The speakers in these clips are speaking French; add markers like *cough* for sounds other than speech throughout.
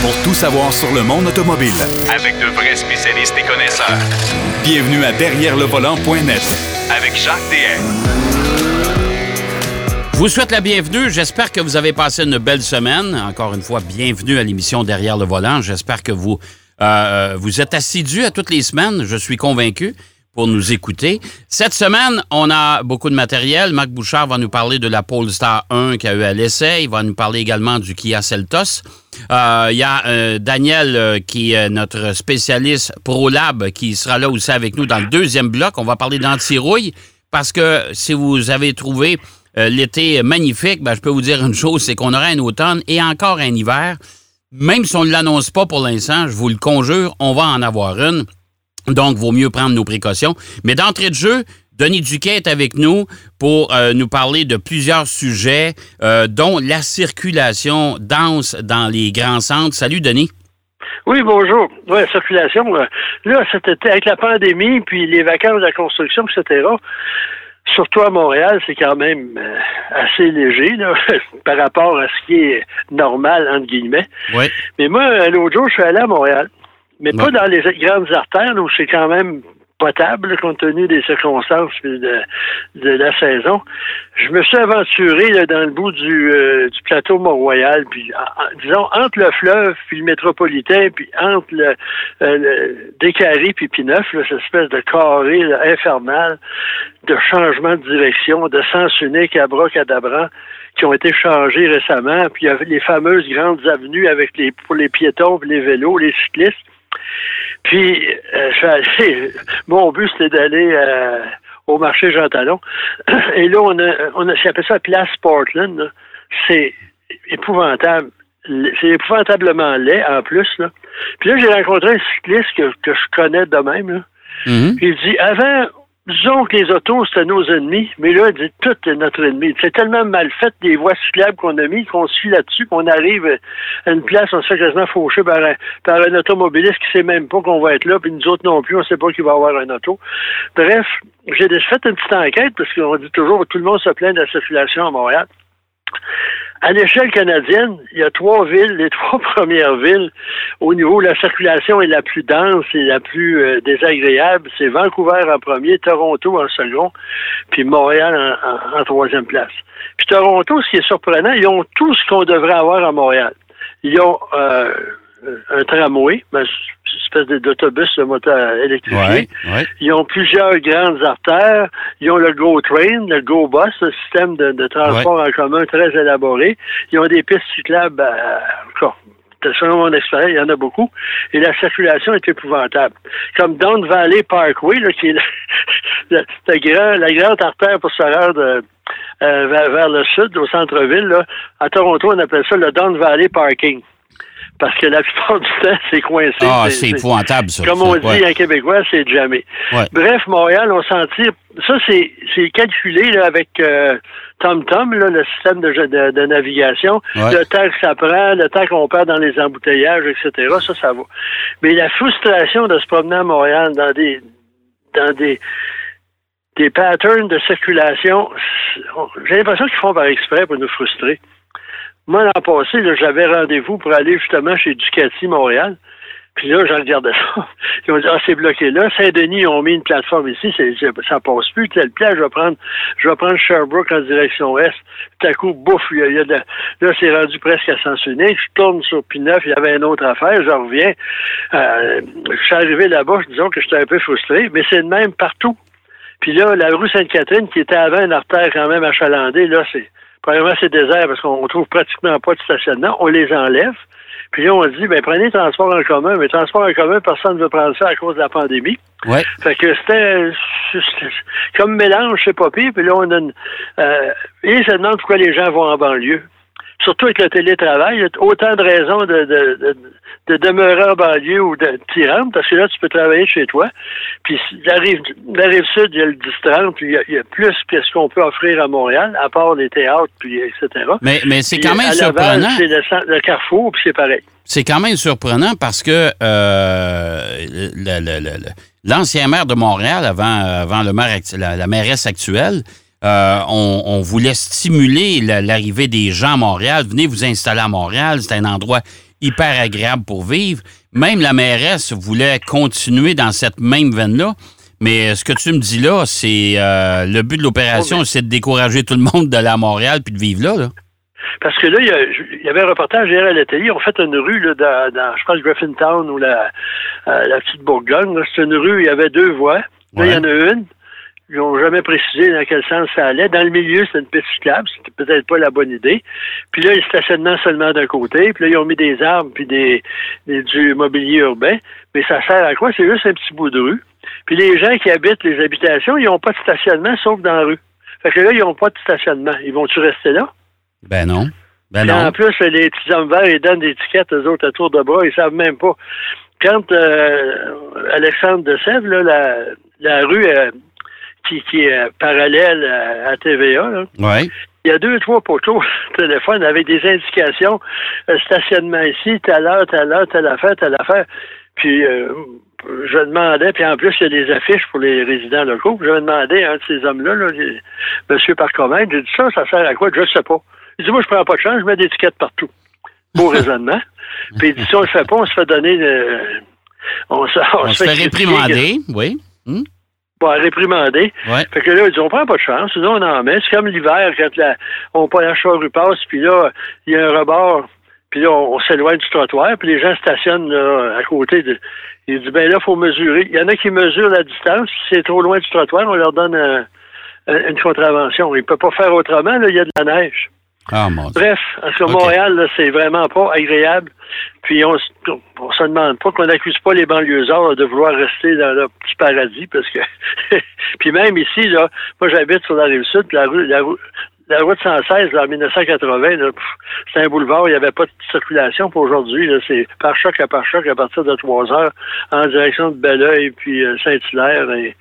pour tout savoir sur le monde automobile. Avec de vrais spécialistes et connaisseurs. Bienvenue à Derrière le volant.net Avec Jacques DM. Je vous souhaite la bienvenue. J'espère que vous avez passé une belle semaine. Encore une fois, bienvenue à l'émission Derrière le volant. J'espère que vous, euh, vous êtes assidus à toutes les semaines. Je suis convaincu pour nous écouter. Cette semaine, on a beaucoup de matériel. Marc Bouchard va nous parler de la Polestar 1 qui a eu à l'essai. Il va nous parler également du Kia Seltos. Euh, Il y a euh, Daniel, euh, qui est notre spécialiste ProLab, qui sera là aussi avec nous dans le deuxième bloc. On va parler d'anti-rouille parce que si vous avez trouvé l'été magnifique, ben, je peux vous dire une chose, c'est qu'on aura un automne et encore un hiver. Même si on ne l'annonce pas pour l'instant, je vous le conjure, on va en avoir une. Donc, vaut mieux prendre nos précautions. Mais d'entrée de jeu, Denis Duquet est avec nous pour euh, nous parler de plusieurs sujets, euh, dont la circulation dense dans les grands centres. Salut, Denis. Oui, bonjour. Oui, circulation. Là, cet été, avec la pandémie, puis les vacances de la construction, etc., surtout à Montréal, c'est quand même euh, assez léger là, *laughs* par rapport à ce qui est normal, entre guillemets. Oui. Mais moi, l'autre jour, je suis allé à Montréal. Mais pas dans les grandes artères, où c'est quand même potable, compte tenu des circonstances de, de la saison. Je me suis aventuré là, dans le bout du, euh, du plateau Mont-Royal, puis en- disons entre le fleuve puis le métropolitain, puis entre le, euh, le Décarré puis Pineuf, là, cette espèce de carré là, infernal de changement de direction, de sens unique à brocadabran qui ont été changés récemment. Puis il y avait les fameuses grandes avenues avec les pour les piétons, puis les vélos, les cyclistes. Puis euh, je suis allé- *laughs* mon but c'était d'aller euh, au marché Jean Talon. *clears throat* Et là, on a on a j'appelle ça Place Portland. C'est épouvantable. C'est épouvantablement laid en plus. Là. Puis là, j'ai rencontré un cycliste que, que je connais de même. Là. Mhm. Il dit avant, disons que les autos, c'était nos ennemis, mais là, dit tout est notre ennemi. C'est tellement mal fait des voies cyclables qu'on a mis, qu'on fie là-dessus, qu'on arrive à une place, on se fait quasiment faucher par un, par un automobiliste qui sait même pas qu'on va être là, puis nous autres non plus, on sait pas qu'il va avoir un auto. Bref, j'ai fait une petite enquête, parce qu'on dit toujours tout le monde se plaint de la circulation à Montréal. À l'échelle canadienne, il y a trois villes, les *laughs* trois premières villes au niveau où la circulation est la plus dense et la plus euh, désagréable. C'est Vancouver en premier, Toronto en second, puis Montréal en, en- en troisième place. Puis Toronto, ce qui est surprenant, ils ont tout ce qu'on devrait avoir à Montréal. Ils ont euh, un tramway, une espèce d'autobus de moteur électrifié. Ouais, ouais. Ils ont plusieurs grandes artères. Ils ont le Go Train, le Go Bus, le système de, de transport en commun très élaboré. Ils ont des pistes cyclables, euh, selon mon expérience, il y en a beaucoup. Et la circulation est épouvantable. Comme Down Valley Parkway, là, qui est *laughs* grand, la grande artère pour se rendre euh, euh, vers, vers le sud, au centre-ville. là. À Toronto, on appelle ça le Down Valley Parking. Parce que la plupart *laughs* du temps, c'est coincé. Ah, c'est épouvantable, ça. Comme on dit ouais. en québécois, c'est jamais. Ouais. Bref, Montréal, on s'en tire. Ça, c'est calculé là, avec euh, TomTom, là, le système de, de, de navigation. Ouais. Le temps que ça prend, le temps qu'on perd dans les embouteillages, etc. Ça, ça va. Mais la frustration de se promener à Montréal dans des dans des des patterns de circulation, j'ai l'impression qu'ils font par exprès pour nous frustrer. Moi, l'an passé, j'avais rendez-vous pour aller justement chez Ducati Montréal. Puis là, j'en regardais ça. *laughs* Ils ont dit, ah, c'est bloqué là. Saint-Denis, ils ont mis une plateforme ici. Ça passe plus. Telle place, je vais prendre, je vais prendre Sherbrooke en direction est. Tout à coup, bouf, il y a, il y a là, c'est rendu presque à sens unique. Je tourne sur P9, il y avait une autre affaire. Je reviens. Euh, je suis arrivé là-bas, disons que j'étais un peu frustré, mais c'est le même partout. Puis là, la rue Sainte-Catherine, qui était avant une artère quand même achalandée, là, c'est, premièrement, c'est désert parce qu'on trouve pratiquement pas de stationnement. On les enlève. Puis là, on dit, ben, prenez le transport en commun. Mais transport en commun, personne ne veut prendre ça à cause de la pandémie. Ouais. Fait que c'était comme mélange, c'est pas pire. Puis là, on a une, euh, et ils se demandent pourquoi les gens vont en banlieue. Surtout avec le télétravail, il y a autant de raisons de, de, de, de demeurer en banlieue ou de t'y rendre, parce que là, tu peux travailler chez toi. Puis la rive, la rive sud, il y a le 10-30, puis il y a, il y a plus que ce qu'on peut offrir à Montréal, à part les théâtres, puis etc. Mais, mais c'est quand même surprenant. C'est le, carrefour, puis c'est pareil. C'est quand même surprenant parce que euh, l'ancien maire de Montréal, avant, avant le maire, la, la mairesse actuelle, euh, on, on voulait stimuler la- l'arrivée des gens à Montréal. Venez vous installer à Montréal. C'est un endroit hyper agréable pour vivre. Même la mairesse voulait continuer dans cette même veine-là. Mais ce que tu me dis là, c'est euh, le but de l'opération, Oh, c'est de décourager tout le monde d'aller à Montréal puis de vivre là. là. Parce que là, il y, avait un reportage hier à la télé. Ont fait une rue là, dans, dans, je pense, Griffintown ou la, euh, la petite Bourgogne. C'est une rue, il y avait deux voies. Là, il y en a une. Ils n'ont jamais précisé dans quel sens ça allait. Dans le milieu, c'est une piste cyclable. C'était peut-être pas la bonne idée. Puis là, il stationnement seulement d'un côté. Puis là, ils ont mis des arbres puis des, des- du mobilier urbain. Mais ça sert à quoi? C'est juste un petit bout de rue. Puis les gens qui habitent les habitations, ils n'ont pas de stationnement sauf dans la rue. Fait que là, ils n'ont pas de stationnement. Ils vont-tu rester là? Ben non. Ben non. en plus, les petits hommes verts, ils donnent des étiquettes aux autres à tour de bras, ils savent même pas. Quand euh, Alexandre de Sèvres, là, la, la rue euh, qui, qui est euh, parallèle à, à TVA, là, Ouais. il y a deux, trois poteaux *laughs* téléphone avec des indications euh, stationnement ici, telle heure, telle heure, telle affaire, telle affaire. Puis euh, je demandais, puis en plus, il y a des affiches pour les résidents locaux. Je demandais à un de ces hommes-là, là, les- M. Parcomène, j'ai dit ça, ça sert à quoi? Je ne sais pas. Il dit, moi, je prends pas de chance, je mets des étiquettes partout. Beau *laughs* raisonnement. Puis il dit, si on le fait pas, on se fait donner de- On se, On se fait réprimander. Oui. Hum? Bon, réprimander. Ouais. Fait que là, ils disent, on prend pas de chance, sinon on en met. C'est comme l'hiver, quand la, on pas la charrue passe, puis là, il y a un rebord, puis là, on, on s'éloigne du trottoir, puis les gens stationnent là, à côté. De, il dit, ben là, faut mesurer. Il y en a qui mesurent la distance. Si c'est trop loin du trottoir, on leur donne un- un- une contravention. Ils ne peuvent pas faire autrement, là, il y a de la neige. Ah, mon. Bref, parce que Ok. Montréal, là, c'est vraiment pas agréable. Puis on, se- on se demande pas qu'on n'accuse pas les banlieusards de vouloir rester dans leur petit paradis, parce que *laughs* puis même ici, là, moi j'habite sur la rive sud, puis la rue, la rue, la route 116, là, en 1980, là, pff, c'était un boulevard, il n'y avait pas de circulation pour aujourd'hui. C'est par choc à par choc à partir de 3 heures en direction de Belleuil, puis euh, Saint-Hilaire. Et,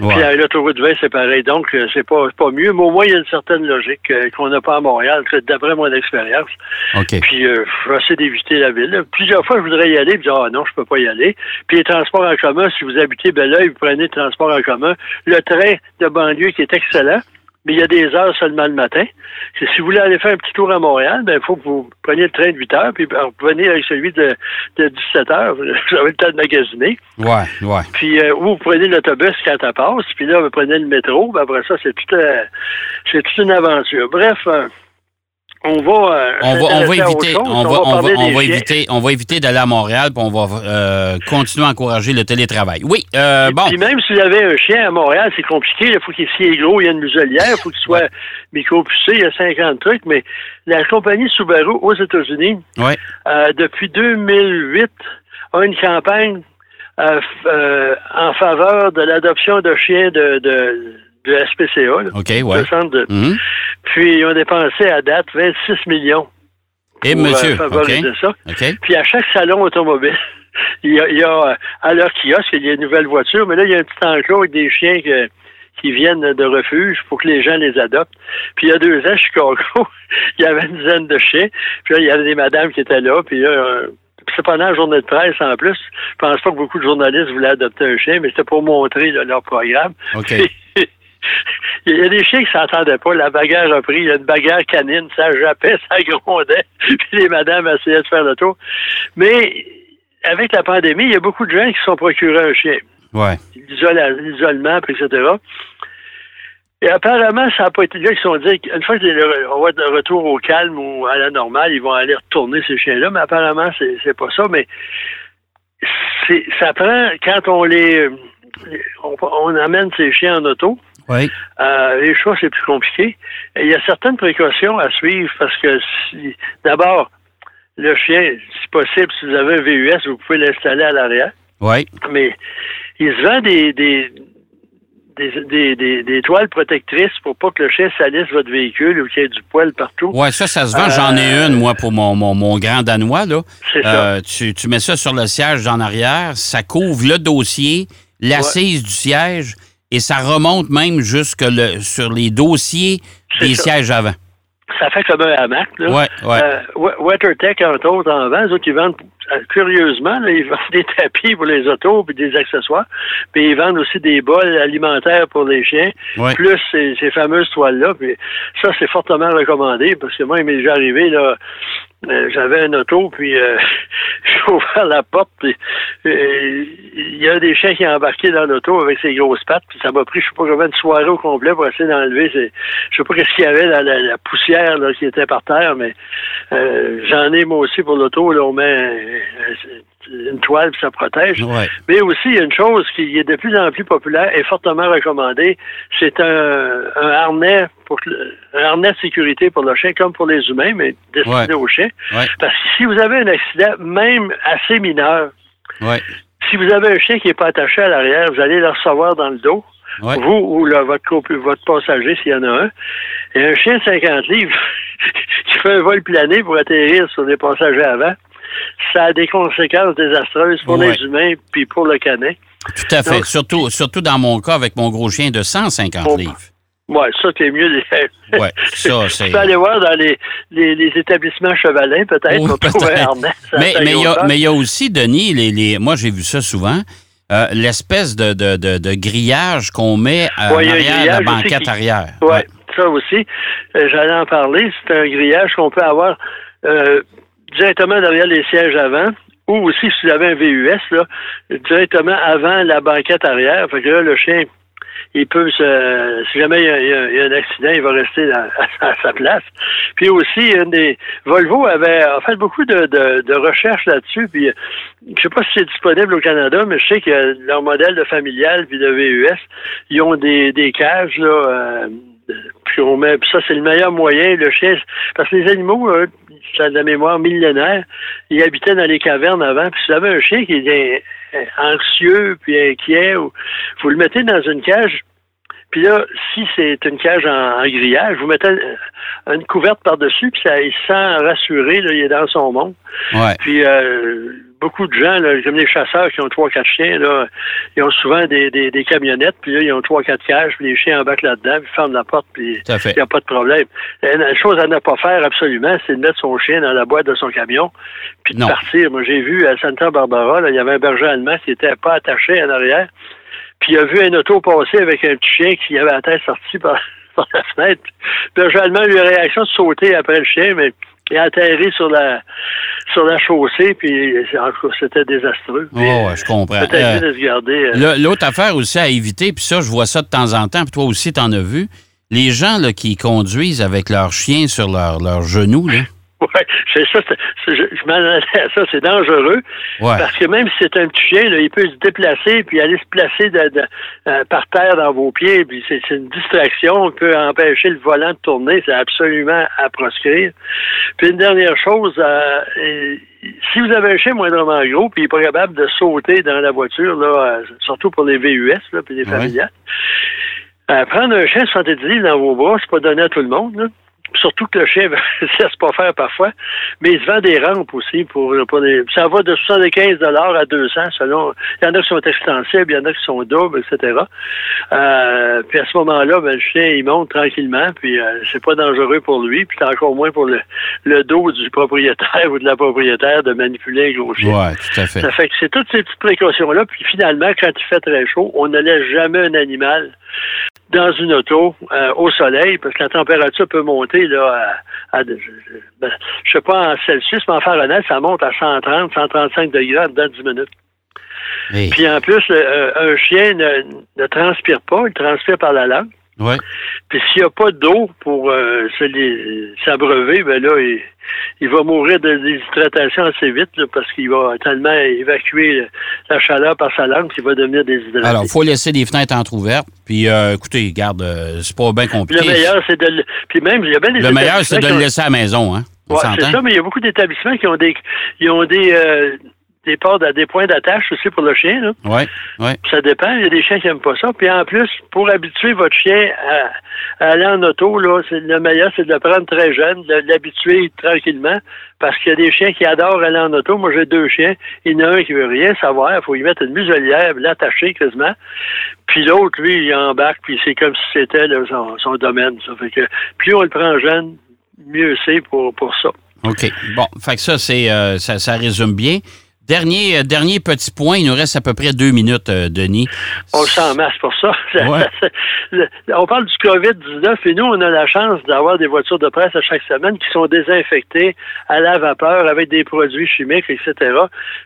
Ouais. Puis euh, l'autoroute 20, c'est pareil. Donc, euh, c'est pas, pas mieux, mais au moins, il y a une certaine logique euh, qu'on n'a pas à Montréal, d'après mon expérience. OK. Puis, euh, je vais essayer d'éviter la ville. là. Plusieurs fois, je voudrais y aller, puis dire, ah non, je peux pas y aller. Puis, les transports en commun, si vous habitez Belleuil, vous prenez le transport en commun. Le train de banlieue qui est excellent, mais il y a des heures seulement le matin. Si vous voulez aller faire un petit tour à Montréal, ben, il faut que vous preniez le train de 8 heures, puis revenez avec celui de, de 17 heures. *laughs* Vous avez le temps de magasiner. Ouais, ouais. Puis euh, ou vous prenez l'autobus quand ça passe, puis là, vous prenez le métro, puis après ça, c'est tout euh, c'est toute une aventure. Bref, euh, on va euh, On va, on va à autre éviter, chose. on va, on va, on va éviter, on va éviter d'aller à Montréal, puis on va euh, continuer à encourager le télétravail. Oui, euh, bon. Puis même si vous avez un chien à Montréal, c'est compliqué. Il faut qu'il soit gros, il y a une muselière, il faut qu'il soit micro-pucé, il y a 50 trucs. Mais la compagnie Subaru aux États-Unis, Ouais. euh, depuis 2008, a une campagne euh, euh, en faveur de l'adoption de chiens de, de, de SPCA, là, ouais. le centre de- Mhm. Puis ils ont dépensé à date 26 millions Et pour monsieur, euh, ça. Puis à chaque salon automobile, *laughs* il y a, il y a, euh, à leur kiosque, il y a une nouvelle voiture, mais là, il y a un petit enclos avec des chiens que- qui viennent de refuge pour que les gens les adoptent. Puis il y a deux ans, à Chicago, *laughs* il y avait une dizaine de chiens. Puis là, il y avait des madames qui étaient là. Puis là, euh, puis c'est pendant la journée de presse en plus. Je pense pas que beaucoup de journalistes voulaient adopter un chien, mais c'était pour montrer là, leur programme. OK. *laughs* Il y a des chiens qui s'entendaient pas. La bagarre a pris. Il y a une bagarre canine. Ça jappait, *laughs* ça grondait. Puis les madames essayaient de faire le tour. Mais avec la pandémie, il y a beaucoup de gens qui se sont procurés un chien. Ouais. L'isolement, etc. Et apparemment, ça n'a pas été là qu'ils se sont dit qu'une fois qu'on va être de retour au calme ou à la normale, ils vont aller retourner ces chiens-là. Mais apparemment, c'est, pas ça. Mais ça prend, quand on les, on, on amène ces chiens en auto, Oui. euh, les choix, c'est plus compliqué. Et il y a certaines précautions à suivre parce que si, d'abord, le chien, si possible, si vous avez un VUS, vous pouvez l'installer à l'arrière. Oui. Mais il se vend des, des, des, des, des- toiles protectrices pour pas que le chien salisse votre véhicule ou qu'il y ait du poil partout. Ouais, ça, ça se vend. J'en ai Euh, une, moi, pour mon, mon, mon grand danois, là. C'est ça. Euh, tu, tu mets ça sur le siège en arrière, ça couvre le dossier, l'assise du siège, et ça remonte même jusque le, sur les dossiers des ça. sièges avant. Ça fait comme un hamac. Là. Ouais, ouais. Euh, WeatherTech, entre autres, en vend. Autres, ils vendent curieusement, là, ils *laughs* vendent des tapis pour les autos puis des accessoires. Puis ils vendent aussi des bols alimentaires pour les chiens, Ouais. plus ces, ces fameuses toiles-là. Puis ça, c'est fortement recommandé parce que moi, il m'est déjà arrivé, là, euh, j'avais un auto, puis euh, *laughs* j'ai ouvert la porte, puis euh, il y a des chiens qui ont embarqué dans l'auto avec ses grosses pattes, puis ça m'a pris, je sais pas combien de soirée au complet pour essayer d'enlever, ces- je sais pas qu'est-ce qu'il y avait dans la, la poussière là, qui était par terre, mais euh, j'en ai moi aussi pour l'auto, là, on met une toile, puis ça protège. Ouais. Mais aussi, il y a une chose qui est de plus en plus populaire et fortement recommandée, c'est un, un harnais pour un harnais de sécurité pour le chien comme pour les humains, mais destiné Ouais. chiens. Ouais. Parce que si vous avez un accident, même assez mineur, si vous avez un chien qui n'est pas attaché à l'arrière, vous allez le recevoir dans le dos. Ouais. Vous ou votre, votre passager, s'il y en a un. Et un chien de 50 livres *laughs* qui fait un vol plané pour atterrir sur des passagers avant, ça a des conséquences désastreuses pour Ouais. les humains puis pour le canin. Tout à fait. Donc- surtout, surtout dans mon cas avec mon gros chien de 150 Bon. livres. Ouais, ça, c'est mieux. Ouais, ça, *laughs* c'est. Tu peux aller voir dans les, les, les établissements chevalins, peut-être, Oui, harnais. Ça, Mais il y, a- grosseur. mais il y a aussi, Denis, les, les, moi j'ai vu ça souvent, euh, l'espèce de, de, de, de grillage qu'on met à Ouais, il y a un l'arrière de la banquette qui- arrière. Ouais, ça aussi. Euh, J'allais en parler. C'est un grillage qu'on peut avoir euh, directement derrière les sièges avant. Ou aussi, si vous avez un VUS, là, directement avant la banquette arrière. Fait que là, le chien, il peut se. Si jamais il y a, un accident, il va rester *laughs* à, sa place. Puis aussi, une des. Volvo avait a fait beaucoup de, de, de recherches là-dessus. Puis je sais pas si c'est disponible au Canada, mais je sais que leur modèle de familial puis de VUS, ils ont des, des cages là. euh, puis on met, ça c'est le meilleur moyen. Le chien, parce que les animaux, euh, ça a de la mémoire millénaire, ils habitaient dans les cavernes avant. Puis si vous avez un chien qui est anxieux puis inquiet, ou, vous le mettez dans une cage. Puis là, si c'est une cage en, en grillage, vous mettez une, une couverte par-dessus, puis ça, il se sent rassuré, là, il est dans son monde. Ouais. Puis euh, beaucoup de gens, là, comme les chasseurs qui ont trois, quatre chiens, là, ils ont souvent des, des, des camionnettes, puis là, ils ont trois, quatre cages, puis les chiens embarquent là-dedans, puis ferment la porte, puis il n'y a pas de problème. La chose à ne pas faire absolument, c'est de mettre son chien dans la boîte de son camion, puis de partir. Moi, j'ai vu à Santa Barbara, là, il y avait un berger allemand qui n'était pas attaché en arrière, puis il a vu un auto passer avec un petit chien qui avait la tête sortie par, par la *laughs* fenêtre. Le allemand a eu la réaction de sauter après le chien, mais il a atterri sur la sur la chaussée, puis en tout cas, c'était désastreux. Oh, ouais, je comprends. Euh, euh, L'autre affaire aussi à éviter, puis ça, je vois ça de temps en temps, puis toi aussi, t'en as vu, les gens là, qui conduisent avec leurs chiens sur leurs leurs genoux, là. *laughs* Ouais, c'est ça. je je m'en allais à ça, c'est dangereux. Ouais. Parce que même si c'est un petit chien, là, il peut se déplacer puis aller se placer de- de- euh, par terre dans vos pieds. Puis c'est c'est une distraction. Il peut empêcher le volant de tourner. C'est absolument à proscrire. Puis une dernière chose, euh, euh, si vous avez un chien moindrement gros puis il est pas capable de sauter dans la voiture, là, euh, surtout pour les VUS là, puis les familiales, euh, prendre un chien de 70 livres dans vos bras, c'est pas donné à tout le monde. Là. Surtout que le chien *laughs* ne laisse pas faire parfois. Mais il se vend des rampes aussi pour, pour les. Ça va de 75 à 200 selon. Il y en a qui sont extensibles, il y en a qui sont doubles, etc. Euh, puis à ce moment-là, ben, le chien, il monte tranquillement, puis euh, c'est pas dangereux pour lui, puis c'est encore moins pour le, le dos du propriétaire *laughs* ou de la propriétaire de manipuler un gros chien. Ouais, tout à fait. Ça fait que c'est toutes ces petites précautions-là. Puis finalement, quand il fait très chaud, on ne laisse jamais un animal dans une auto euh, au soleil parce que la température peut monter là à, à- je, ben, je sais pas en Celsius, mais en Fahrenheit, ça monte à 130, 135 degrés de 10 minutes. Hey. Puis en plus, le- euh, un chien ne, ne transpire pas, il transpire par la langue. Ouais. Puis s'il n'y a pas d'eau pour euh, s'abreuver, ben là, il, il va mourir de déshydratation assez vite là, parce qu'il va tellement évacuer la chaleur par sa langue qu'il va devenir déshydraté. Alors, il faut laisser des fenêtres entrouvertes. Puis, euh, écoutez, garde, euh, c'est pas bien Puis compliqué. le meilleur, c'est de le... Puis même, il y a bien des Le meilleur, c'est de le laisser à la maison, hein? Ouais, c'est s'entend? ça, mais il y a beaucoup d'établissements qui ont des ils ont des euh, des ports d'a- des points d'attache aussi pour le chien. Là. Oui, oui. Ça dépend. Il y a des chiens qui n'aiment pas ça. Puis en plus, pour habituer votre chien à, à aller en auto, là, le meilleur, c'est de le prendre très jeune, de l'habituer tranquillement. Parce qu'il y a des chiens qui adorent aller en auto. Moi, j'ai deux chiens. Il y en a un qui veut rien savoir. Il faut lui mettre une muselière, l'attacher quasiment. Puis l'autre, lui, il embarque, puis c'est comme si c'était son, son domaine. Ça fait que plus on le prend jeune, mieux c'est pour, pour ça. OK. Bon, fait que ça, c'est euh, ça, ça résume bien. Dernier, euh, dernier petit point, il nous reste à peu près deux minutes, euh, Denis. On le sent en masse pour ça. *laughs* Ouais. On parle du COVID-19 et nous, on a la chance d'avoir des voitures de presse à chaque semaine qui sont désinfectées à la vapeur avec des produits chimiques, etc.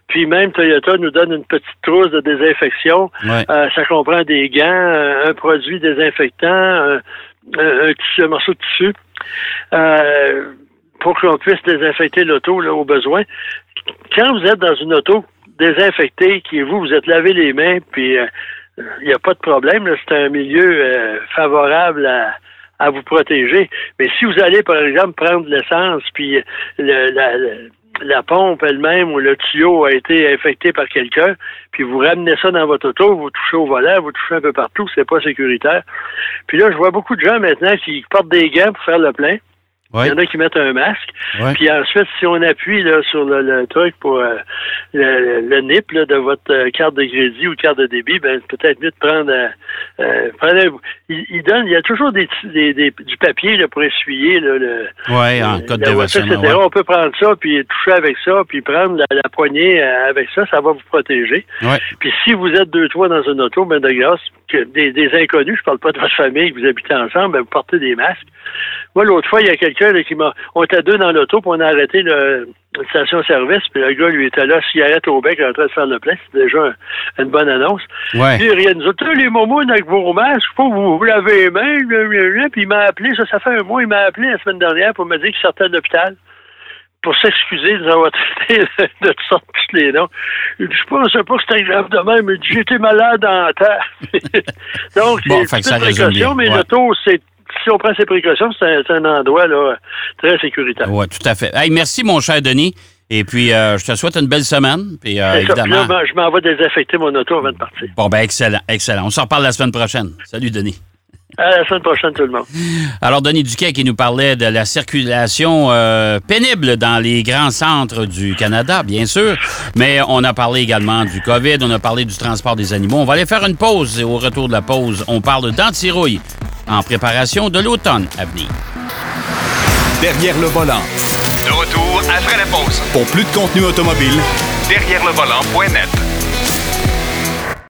Puis même Toyota nous donne une petite trousse de désinfection. Ouais. Euh, ça comprend des gants, euh, un produit désinfectant, un, un- un tissu- un morceau de tissu. Euh, pour qu'on puisse désinfecter l'auto au besoin. Quand vous êtes dans une auto désinfectée, qui vous, vous êtes lavé les mains, puis euh, il n'y a pas de problème. C'est un milieu euh, favorable à, vous protéger. Mais si vous allez, par exemple, prendre l'essence, puis le- la, la pompe elle-même ou le tuyau a été infecté par quelqu'un, puis vous ramenez ça dans votre auto, vous touchez au volant, vous touchez un peu partout, c'est pas sécuritaire. Puis là, je vois beaucoup de gens maintenant qui portent des gants pour faire le plein. Il y en a qui mettent un masque. Ouais. Puis ensuite, si on appuie là, sur le, le truc pour euh, le, le NIP là, de votre euh, carte de crédit ou carte de débit, ben peut-être mieux de prendre, euh, il, il donne, il y a toujours des, des, des- du papier là, pour essuyer là, le, Oui, en euh, cas de la voiture, etc. ouais. On peut prendre ça, puis toucher avec ça, puis prendre la, la poignée avec ça, ça va vous protéger. Ouais. Puis si vous êtes deux, trois dans une auto, ben de grâce, que des, des inconnus, je parle pas de votre famille, que vous habitez ensemble, ben vous portez des masques. Moi, l'autre fois, il y a quelqu'un là, qui m'a. On était deux dans l'auto, puis on a arrêté le, une station-service, puis le gars, lui, était là, cigarette au bec, en train de faire le plein. C'est déjà un- une bonne annonce. Ouais. Puis rien nous autres, les momos avec vos masques, faut que vous vous lavez les mains, puis il m'a appelé, ça, ça fait un mois, il m'a appelé la semaine dernière pour me dire qu'il sortait de l'hôpital pour s'excuser de nous avoir *laughs* traité de toutes sortes tous les noms. Il je pensais pas que c'était grave de même, il dit, j'étais malade en terre. *laughs* Donc, Bon, c'est une précaution, mais ouais. l'auto, c'est si on prend ces précautions, c'est un, endroit là, très sécuritaire. Oui, tout à fait. Hey, merci, mon cher Denis. Et puis, euh, je te souhaite une belle semaine. Puis, euh, évidemment. là, je m'en vais désinfecter mon auto avant de partir. Bon, ben, excellent, excellent. On s'en reparle la semaine prochaine. Salut, Denis. À la semaine prochaine, tout le monde. Alors, Denis Duquet qui nous parlait de la circulation euh, pénible dans les grands centres du Canada, bien sûr, mais on a parlé également du COVID, on a parlé du transport des animaux. On va aller faire une pause et au retour de la pause, on parle d'antirouille en préparation de l'automne à venir. Derrière le volant. De retour après la pause. Pour plus de contenu automobile, Derrière le volant.net.